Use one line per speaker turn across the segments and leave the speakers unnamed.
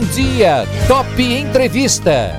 Bom dia, Top Entrevista.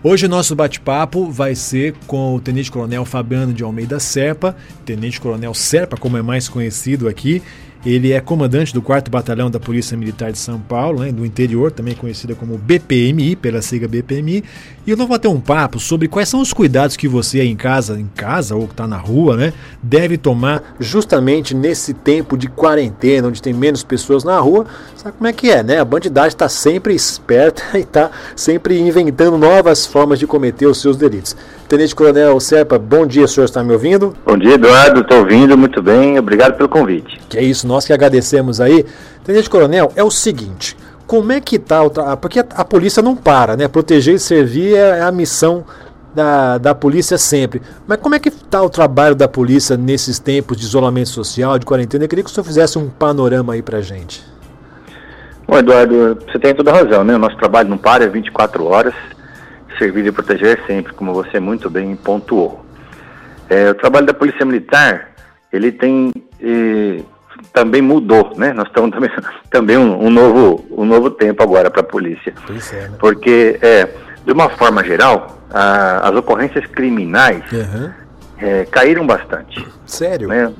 Hoje nosso bate-papo vai ser com o Tenente Coronel Fabiano de Almeida Serpa, Tenente Coronel Serpa, como é mais conhecido aqui, ele é comandante do 4 Batalhão da Polícia Militar de São Paulo, né, do interior, também conhecida como BPMI, pela sigla BPMI. E eu vou bater um papo sobre quais são os cuidados que você aí em casa, em casa ou que está na rua, né, deve tomar justamente nesse tempo de quarentena, onde tem menos pessoas na rua. Sabe como é que é, né? A bandidagem está sempre esperta e está sempre inventando novas formas de cometer os seus delitos. Tenente Coronel Serpa, bom dia, o senhor está me ouvindo?
Bom dia, Eduardo, estou ouvindo muito bem, obrigado pelo convite.
Que é isso, nós que agradecemos aí. Tenente Coronel, é o seguinte, como é que tá porque a, polícia não para, né? Proteger e servir é a missão da, da polícia sempre. Mas como é que está o trabalho da polícia nesses tempos de isolamento social, de quarentena? Eu queria que o senhor fizesse um panorama aí pra gente.
Bom, Eduardo, você tem toda a razão, né? O nosso trabalho não para, é 24 horas servir e proteger sempre, como você muito bem pontuou. É, o trabalho da Polícia Militar, ele tem eh, também mudou, né? Nós estamos também, também um, um novo, um novo tempo agora para a polícia. É, né? Porque, é, de uma forma geral, a, as ocorrências criminais uhum. é, caíram bastante.
Sério?
Né?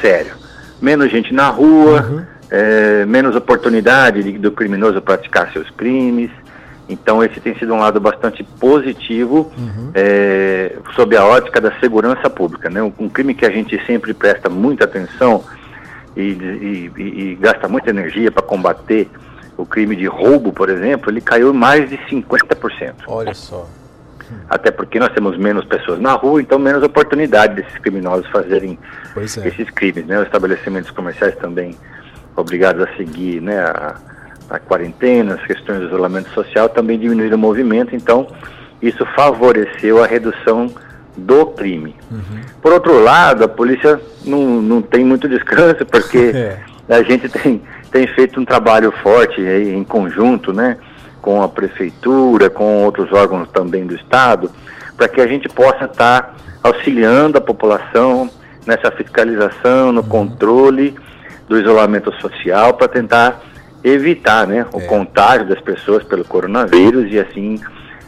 Sério. Menos gente na rua, uhum. é, menos oportunidade do criminoso praticar seus crimes. Então esse tem sido um lado bastante positivo uhum. é, sob a ótica da segurança pública. Né? Um, um, crime que a gente sempre presta muita atenção e, e, e, e gasta muita energia para combater o crime de roubo, por exemplo, ele caiu mais de 50%.
Olha só.
Até porque nós temos menos pessoas na rua, então menos oportunidade desses criminosos fazerem é. esses crimes. Né? Os estabelecimentos comerciais também obrigados a seguir né, a, a quarentena, as questões do isolamento social também diminuíram o movimento, então isso favoreceu a redução do crime. Uhum. Por outro lado, a polícia não, não tem muito descanso, porque é. a gente tem, tem feito um trabalho forte aí, em conjunto, né, com a prefeitura, com outros órgãos também do Estado, para que a gente possa estar tá auxiliando a população nessa fiscalização, no uhum. controle do isolamento social, para tentar evitar né, o é. contágio das pessoas pelo coronavírus e assim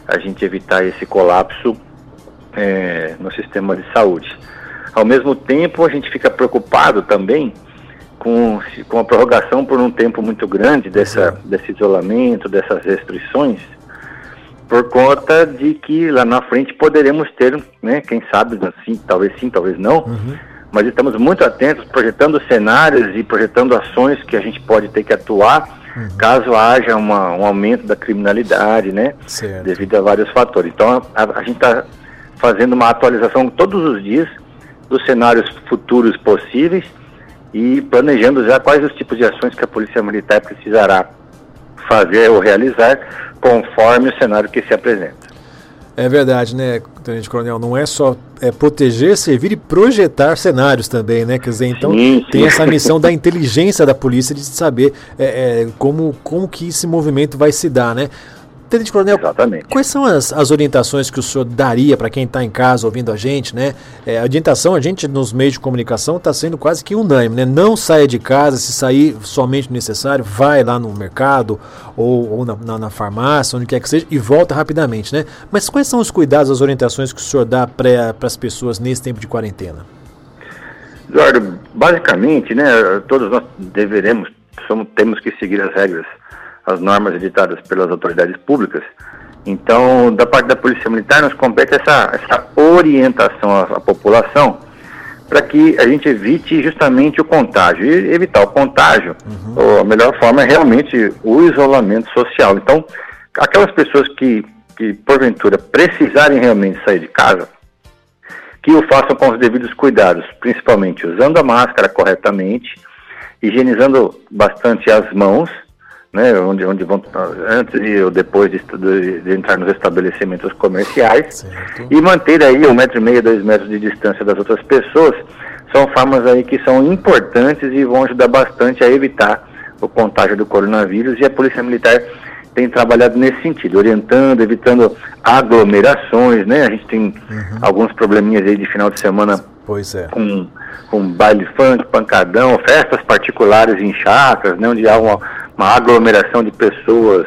a gente evitar esse colapso é, no sistema de saúde. Ao mesmo tempo, a gente fica preocupado também com, com a prorrogação por um tempo muito grande dessa, desse isolamento, dessas restrições, por conta de que lá na frente poderemos ter, né, quem sabe, assim, talvez sim, talvez não, uhum. Mas estamos muito atentos, projetando cenários e projetando ações que a gente pode ter que atuar uhum. caso haja uma, um aumento da criminalidade, né, certo. devido a vários fatores. Então, a, a gente está fazendo uma atualização todos os dias dos cenários futuros possíveis e planejando já quais os tipos de ações que a Polícia Militar precisará fazer ou realizar conforme o cenário que se apresenta.
É verdade, né, Tenente Coronel? Não é só é, proteger, servir e projetar cenários também, né? Quer dizer, então sim, sim. tem essa missão da inteligência da polícia de saber é, é, como, como que esse movimento vai se dar, né? Tenente Coronel, Exatamente. quais são as, as orientações que o senhor daria para quem está em casa ouvindo a gente, né? É, a orientação, a gente nos meios de comunicação está sendo quase que unânime, né? Não saia de casa, se sair somente necessário, vai lá no mercado ou, ou na, na, na, farmácia, onde quer que seja, e volta rapidamente, né? Mas quais são os cuidados, as orientações que o senhor dá para as pessoas nesse tempo de quarentena?
Eduardo, basicamente, né, todos nós deveremos, somos, temos que seguir as regras as normas editadas pelas autoridades públicas. Então, da parte da Polícia Militar, nos compete essa, essa orientação à, à população para que a gente evite justamente o contágio. E evitar o contágio, uhum. a melhor forma é realmente o isolamento social. Então, aquelas pessoas que, que porventura precisarem realmente sair de casa, que o façam com os devidos cuidados, principalmente usando a máscara corretamente, higienizando bastante as mãos né, onde, onde vão antes e ou depois de, de, de entrar nos estabelecimentos comerciais certo. e manter aí um metro e meio, dois metros de distância das outras pessoas são formas aí que são importantes e vão ajudar bastante a evitar o contágio do coronavírus e a polícia militar tem trabalhado nesse sentido, orientando, evitando aglomerações, né? A gente tem uhum. alguns probleminhas aí de final de semana
Pois é.
Com, com baile funk, pancadão, festas particulares em chácaras, né, onde há uma, uma aglomeração de pessoas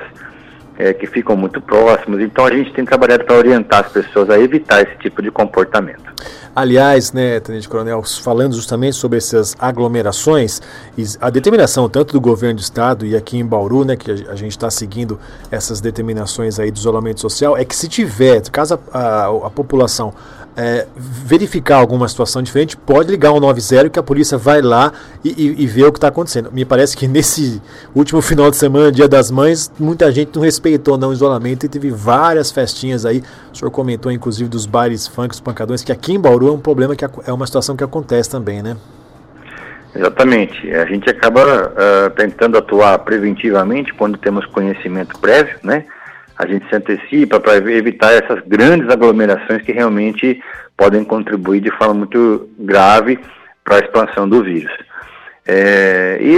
é, que ficam muito próximas. Então a gente tem trabalhado para orientar as pessoas a evitar esse tipo de comportamento.
Aliás, né, Tenente Coronel, falando justamente sobre essas aglomerações, a determinação tanto do governo do estado e aqui em Bauru, né, que a gente está seguindo essas determinações aí do isolamento social, é que se tiver, caso a, a, a população é, verificar alguma situação diferente, pode ligar o 90 que a polícia vai lá e, e, e vê o que está acontecendo. Me parece que nesse último final de semana, Dia das Mães, muita gente não respeitou não, o isolamento e teve várias festinhas aí. O senhor comentou, inclusive, dos bailes funk, os pancadões, que aqui em Bauru é um problema, que é uma situação que acontece também, né?
Exatamente. A gente acaba uh, tentando atuar preventivamente quando temos conhecimento prévio, né? A gente se antecipa para evitar essas grandes aglomerações que realmente podem contribuir de forma muito grave para a expansão do vírus. É, e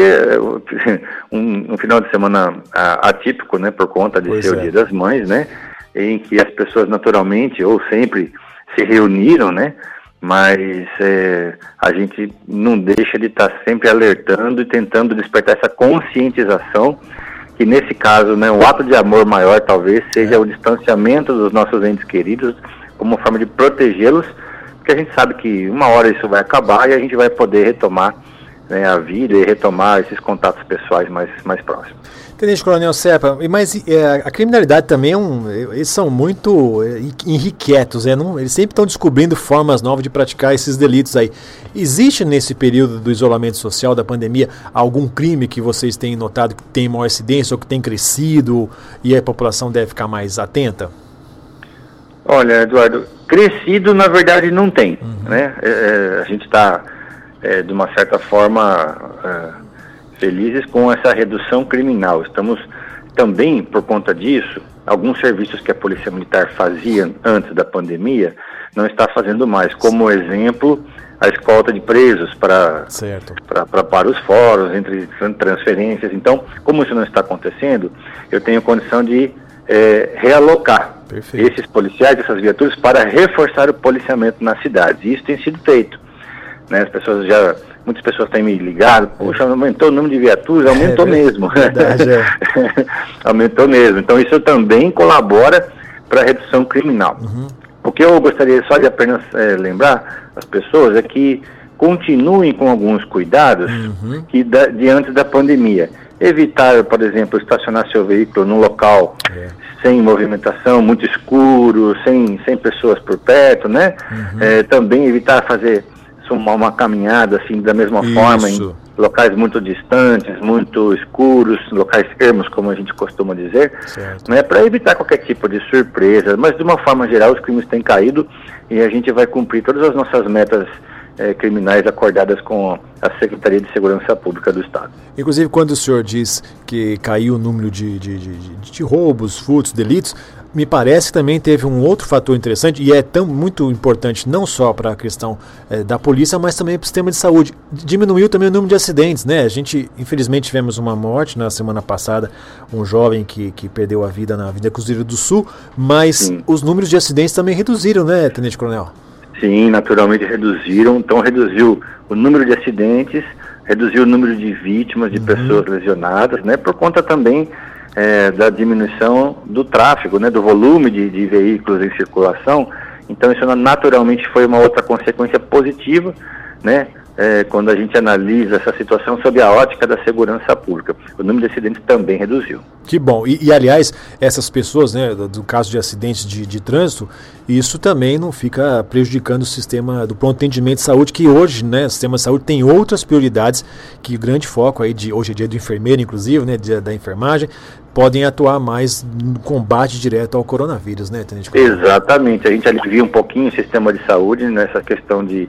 um, um, final de semana atípico, né, por conta de pois ser é. o Dia das Mães, né, em que as pessoas naturalmente ou sempre se reuniram, né, mas é, a gente não deixa de estar sempre alertando e tentando despertar essa conscientização que nesse caso, né, o ato de amor maior talvez seja o distanciamento dos nossos entes queridos como forma de protegê-los, porque a gente sabe que uma hora isso vai acabar e a gente vai poder retomar né, a vida e retomar esses contatos pessoais mais, mais próximos.
Tenente Coronel Serpa, mas é, a criminalidade também é um, eles são muito irrequietos, é, não, eles sempre estão descobrindo formas novas de praticar esses delitos aí. Existe nesse período do isolamento social, da pandemia, algum crime que vocês têm notado que tem maior incidência ou que tem crescido e a população deve ficar mais atenta?
Olha, Eduardo, crescido na verdade não tem, uhum. né? É, é a gente está, é, de uma certa forma é, felizes com essa redução criminal. Estamos também, por conta disso, alguns serviços que a Polícia Militar fazia antes da pandemia não está fazendo mais. Como exemplo, a escolta de presos para, para, para, os fóruns, entre transferências. Então, como isso não está acontecendo, eu tenho condição de é, realocar Perfeito. esses policiais, essas viaturas, para reforçar o policiamento nas cidades. E isso tem sido feito. Né? As pessoas já muitas pessoas têm me ligado, poxa, aumentou o número de viaturas, aumentou é, mesmo. Verdade, é. aumentou mesmo. Então isso também colabora para a redução criminal. Uhum. O que eu gostaria só de apenas é, lembrar as pessoas é que continuem com alguns cuidados uhum. que da, diante da pandemia. Evitar, por exemplo, estacionar seu veículo num local é. sem movimentação, muito escuro, sem, sem pessoas por perto, né? Uhum. É, também evitar fazer uma, uma caminhada assim da mesma Isso. forma em locais muito distantes, muito escuros, locais ermos, como a gente costuma dizer, né, para evitar qualquer tipo de surpresa. Mas de uma forma geral, os crimes têm caído e a gente vai cumprir todas as nossas metas é, criminais acordadas com a Secretaria de Segurança Pública do Estado.
Inclusive, quando o senhor diz que caiu o número de, de, de, de roubos, furtos, delitos, me parece que também teve um outro fator interessante e é tão muito importante não só para a questão é, da polícia, mas também para o sistema de saúde. Diminuiu também o número de acidentes, né? A gente, infelizmente, tivemos uma morte na semana passada, um jovem que, que perdeu a vida na Avenida Cruzeiro do Sul, mas Sim. os números de acidentes também reduziram, né, Tenente Coronel?
Sim, naturalmente reduziram. Então reduziu o número de acidentes, reduziu o número de vítimas, de uhum. pessoas lesionadas, né? Por conta também é, da diminuição do tráfego, né, do volume de, de, veículos em circulação. Então isso naturalmente foi uma outra consequência positiva, né, é, quando a gente analisa essa situação sob a ótica da segurança pública. O número de acidentes também reduziu.
Que bom. E, e aliás, essas pessoas, né, do, do caso de acidentes de, de, trânsito, isso também não fica prejudicando o sistema do pronto atendimento de saúde, que hoje, né, o sistema de saúde tem outras prioridades, que grande foco aí de hoje é dia do enfermeiro, inclusive, né, dia da enfermagem, podem atuar mais no combate direto ao coronavírus, né, Tenente?
Exatamente. A gente alivia um pouquinho o sistema de saúde nessa questão de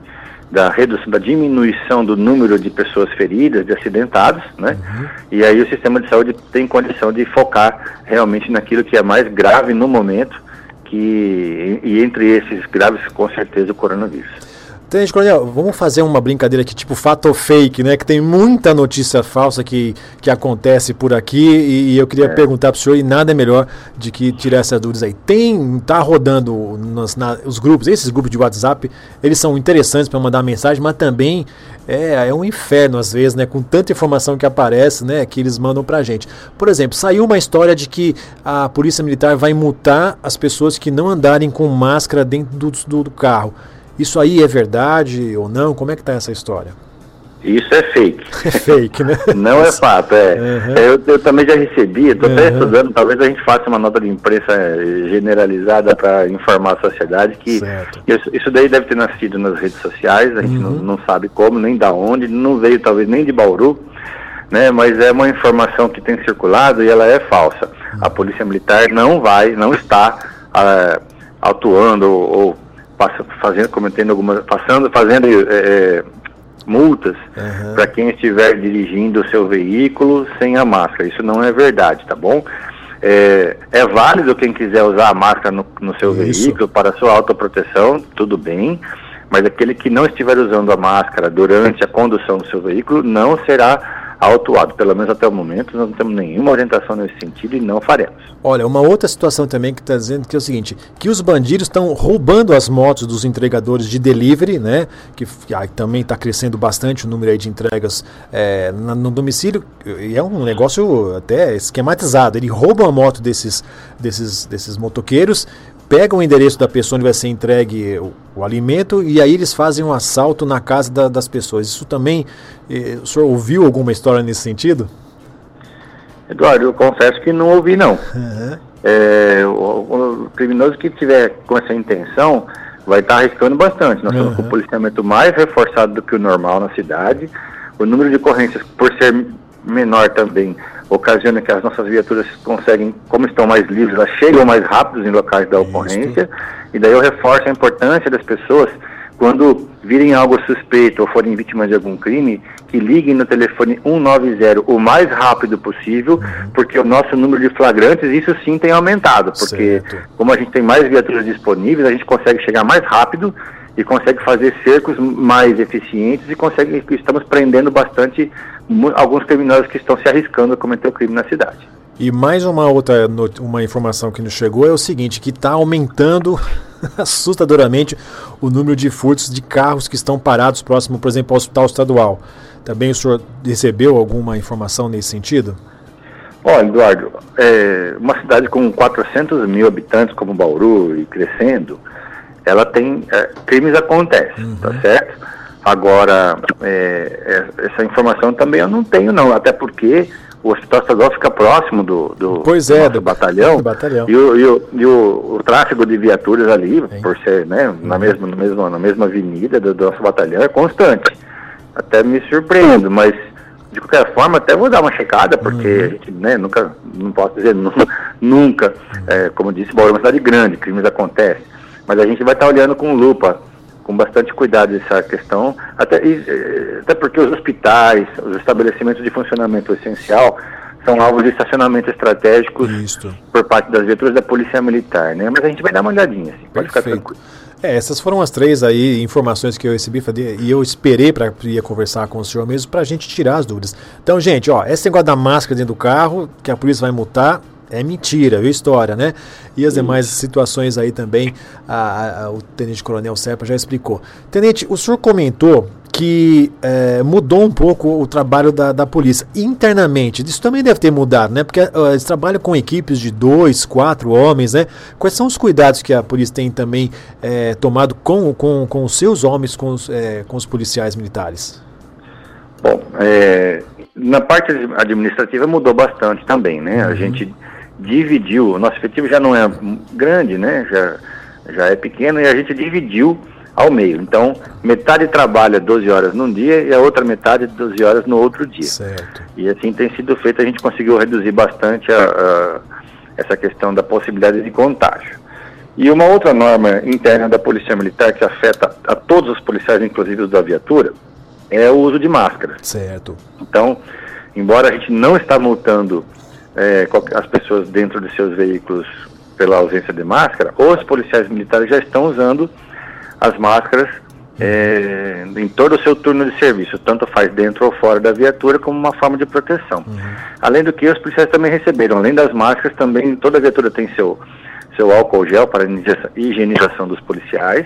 da redução, da diminuição do número de pessoas feridas, de acidentados, né? Uhum. E aí o sistema de saúde tem condição de focar realmente naquilo que é mais grave no momento, que e entre esses graves com certeza o coronavírus.
Tenente Coronel, vamos fazer uma brincadeira aqui, tipo fato ou fake, né? Que tem muita notícia falsa que, que acontece por aqui e, e eu queria é. perguntar para o senhor, e nada é melhor de que tirar essas dúvidas aí. Tem, tá rodando nos, na, os grupos, esses grupos de WhatsApp, eles são interessantes para mandar mensagem, mas também é, é um inferno às vezes, né? Com tanta informação que aparece, né? Que eles mandam pra gente. Por exemplo, saiu uma história de que a Polícia Militar vai multar as pessoas que não andarem com máscara dentro do, do, do carro. Isso aí é verdade ou não? Como é que está essa história?
Isso é fake.
É fake, né?
Não é fato, é. Uhum. Eu, eu, também já recebi, estou uhum. até estudando, talvez a gente faça uma nota de imprensa generalizada para informar a sociedade que isso, isso, daí deve ter nascido nas redes sociais, a gente uhum. não, não, sabe como, nem da onde, não veio talvez nem de Bauru, né? Mas é uma informação que tem circulado e ela é falsa. A uhum. Polícia Militar não vai, não está uh, atuando ou, ou fazendo, cometendo algumas, passando, fazendo é, é, multas uhum. para quem estiver dirigindo o seu veículo sem a máscara. Isso não é verdade, tá bom? É, é válido quem quiser usar a máscara no, no seu Isso. veículo para sua autoproteção, tudo bem, mas aquele que não estiver usando a máscara durante a condução do seu veículo não será autuado. Pelo menos até o momento, nós não temos nenhuma orientação nesse sentido e não faremos.
Olha, uma outra situação também que está dizendo que é o seguinte, que os bandidos estão roubando as motos dos entregadores de delivery, né? Que, também está crescendo bastante o número de entregas é, no domicílio. E é um negócio até esquematizado. Ele rouba a moto desses, desses, desses motoqueiros, pegam o endereço da pessoa onde vai ser entregue o, o alimento e aí eles fazem um assalto na casa da, das pessoas. Isso também, eh, o senhor ouviu alguma história nesse sentido?
Eduardo, eu confesso que não ouvi não. Uhum. É, o, o, criminoso que tiver com essa intenção vai estar arriscando bastante. Nós estamos com o policiamento mais reforçado do que o normal na cidade. O número de ocorrências, por ser menor também, ocasiona que as nossas viaturas conseguem, como estão mais livres, elas chegam mais rápidos em locais da ocorrência, e daí eu reforço a importância das pessoas, quando virem algo suspeito ou forem vítimas de algum crime, que liguem no telefone 190 o mais rápido possível, uhum. porque o nosso número de flagrantes, isso sim tem aumentado, porque certo. como a gente tem mais viaturas disponíveis, a gente consegue chegar mais rápido e consegue fazer cercos mais eficientes e consegue estamos prendendo bastante alguns criminosos que estão se arriscando a cometer o crime na cidade.
E mais uma outra uma informação que nos chegou é o seguinte, que está aumentando assustadoramente o número de furtos de carros que estão parados próximo, por exemplo, ao hospital estadual. Também o senhor recebeu alguma informação nesse sentido?
Olha, Eduardo, é, uma cidade com 400 mil habitantes como Bauru e crescendo, ela tem é, crimes acontecem, uhum. tá certo? Agora, é, é, essa informação também eu não tenho não, até porque o hospital estadual fica próximo do, do,
pois é,
do, do batalhão,
do batalhão.
E, o, e, o, e o, o, tráfego de viaturas ali, por ser né, uhum. na, mesma, na, mesma, na mesma avenida do, do nosso batalhão, é constante. Até me surpreendo, mas de qualquer forma, até vou dar uma checada, porque uhum. a gente né, nunca, não posso dizer nunca, nunca uhum. é, como disse, Bauru é uma cidade grande, crimes acontecem. Mas a gente vai estar olhando com lupa, com bastante cuidado essa questão, até, e, até porque os hospitais, os estabelecimentos de funcionamento essencial são alvos de estacionamento estratégicos
Isso.
por parte das viaturas da Polícia Militar, né? Mas a gente vai dar uma olhadinha, assim, pode
ficar tranquilo. É, essas foram as três aí informações que eu recebi e eu esperei para ir conversar com o senhor mesmo para a gente tirar as dúvidas. Então, gente, ó, esse negócio da máscara dentro do carro, que a polícia vai multar, é mentira, viu história, né? E as demais situações aí também, a, a, o Tenente Coronel Serpa já explicou. Tenente, o senhor comentou que é, mudou um pouco o trabalho da, da polícia internamente. Isso também deve ter mudado, né? Porque uh, eles trabalham com equipes de dois, quatro homens, né? Quais são os cuidados que a polícia tem também é, tomado com, com, com os seus homens, com os, é, com os policiais militares?
Bom, na parte administrativa mudou bastante também, né? Uhum. A gente dividiu, o nosso efetivo já não é grande, né? Já, já é pequeno e a gente dividiu ao meio. Então, metade trabalha 12 horas num dia e a outra metade 12 horas no outro dia.
Certo.
E assim tem sido feito, a gente conseguiu reduzir bastante a, a, essa questão da possibilidade de contágio. E uma outra norma interna da Polícia Militar que afeta a todos os policiais, inclusive os da viatura, é o uso de máscara.
Certo.
Então, embora a gente não está multando é, as pessoas dentro de seus veículos pela ausência de máscara, os policiais militares já estão usando as máscaras é, em todo o seu turno de serviço, tanto faz dentro ou fora da viatura, como uma forma de proteção. Uhum. Além do que, os policiais também receberam, além das máscaras, também toda viatura tem seu seu álcool gel para higienização dos policiais.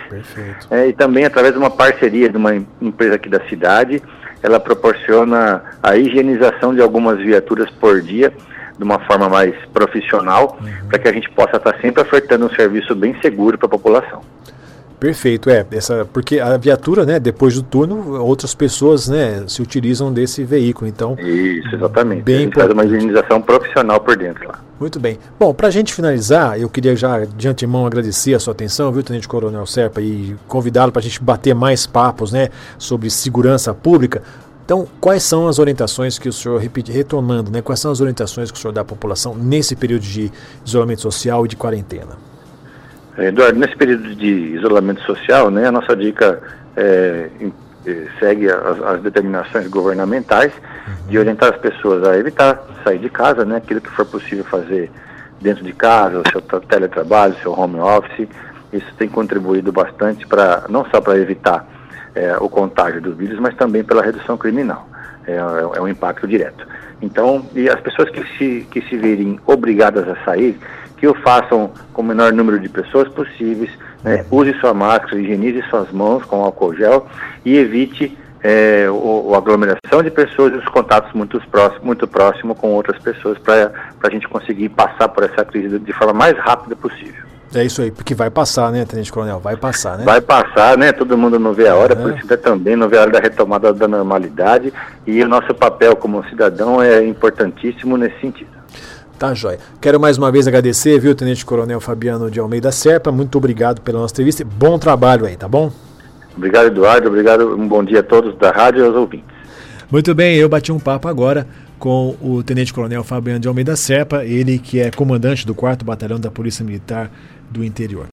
É, e também através de uma parceria de uma empresa aqui da cidade, ela proporciona a higienização de algumas viaturas por dia de uma forma mais profissional, uhum. para que a gente possa estar sempre ofertando um serviço bem seguro para a população.
Perfeito, é. Essa, porque a viatura, né, depois do turno, outras pessoas né, se utilizam desse veículo. Então,
Isso, exatamente. Bem a gente faz uma higienização profissional por dentro lá.
Muito bem. Bom, para a gente finalizar, eu queria já de antemão agradecer a sua atenção, viu, Tenente Coronel Serpa, e convidá-lo para a gente bater mais papos né, sobre segurança pública. Então, quais são as orientações que o senhor, repite, retomando, né, quais são as orientações que o senhor dá à população nesse período de isolamento social e de quarentena?
Eduardo, nesse período de isolamento social, né, a nossa dica é, é, segue as, as, determinações governamentais de uhum. orientar as pessoas a evitar sair de casa, né, aquilo que for possível fazer dentro de casa, o seu teletrabalho, o seu home office. Isso tem contribuído bastante para não só para evitar é, o contágio do vírus, mas também pela redução criminal. É, é, um impacto direto. Então, e as pessoas que se, que se virem obrigadas a sair, que o façam com o menor número de pessoas possíveis, né? use sua máscara, higienize suas mãos com álcool gel e evite é, o, a aglomeração de pessoas e os contatos muito próximos muito próximo com outras pessoas para a gente conseguir passar por essa crise de forma mais rápida possível.
É isso aí, porque vai passar, né, Tenente Coronel? Vai passar, né?
Vai passar, né? Todo mundo não vê a hora, é. por isso também não vê a hora da retomada da normalidade. E o nosso papel como cidadão é importantíssimo nesse sentido.
Tá, joia. Quero mais uma vez agradecer, viu, Tenente Coronel Fabiano de Almeida Serpa. Muito obrigado pela nossa entrevista. Bom trabalho aí, tá bom?
Obrigado, Eduardo. Obrigado. Um bom dia a todos da rádio e aos ouvintes.
Muito bem, eu bati um papo agora com o Tenente Coronel Fabiano de Almeida Serpa, ele que é comandante do 4 Batalhão da Polícia Militar do Interior.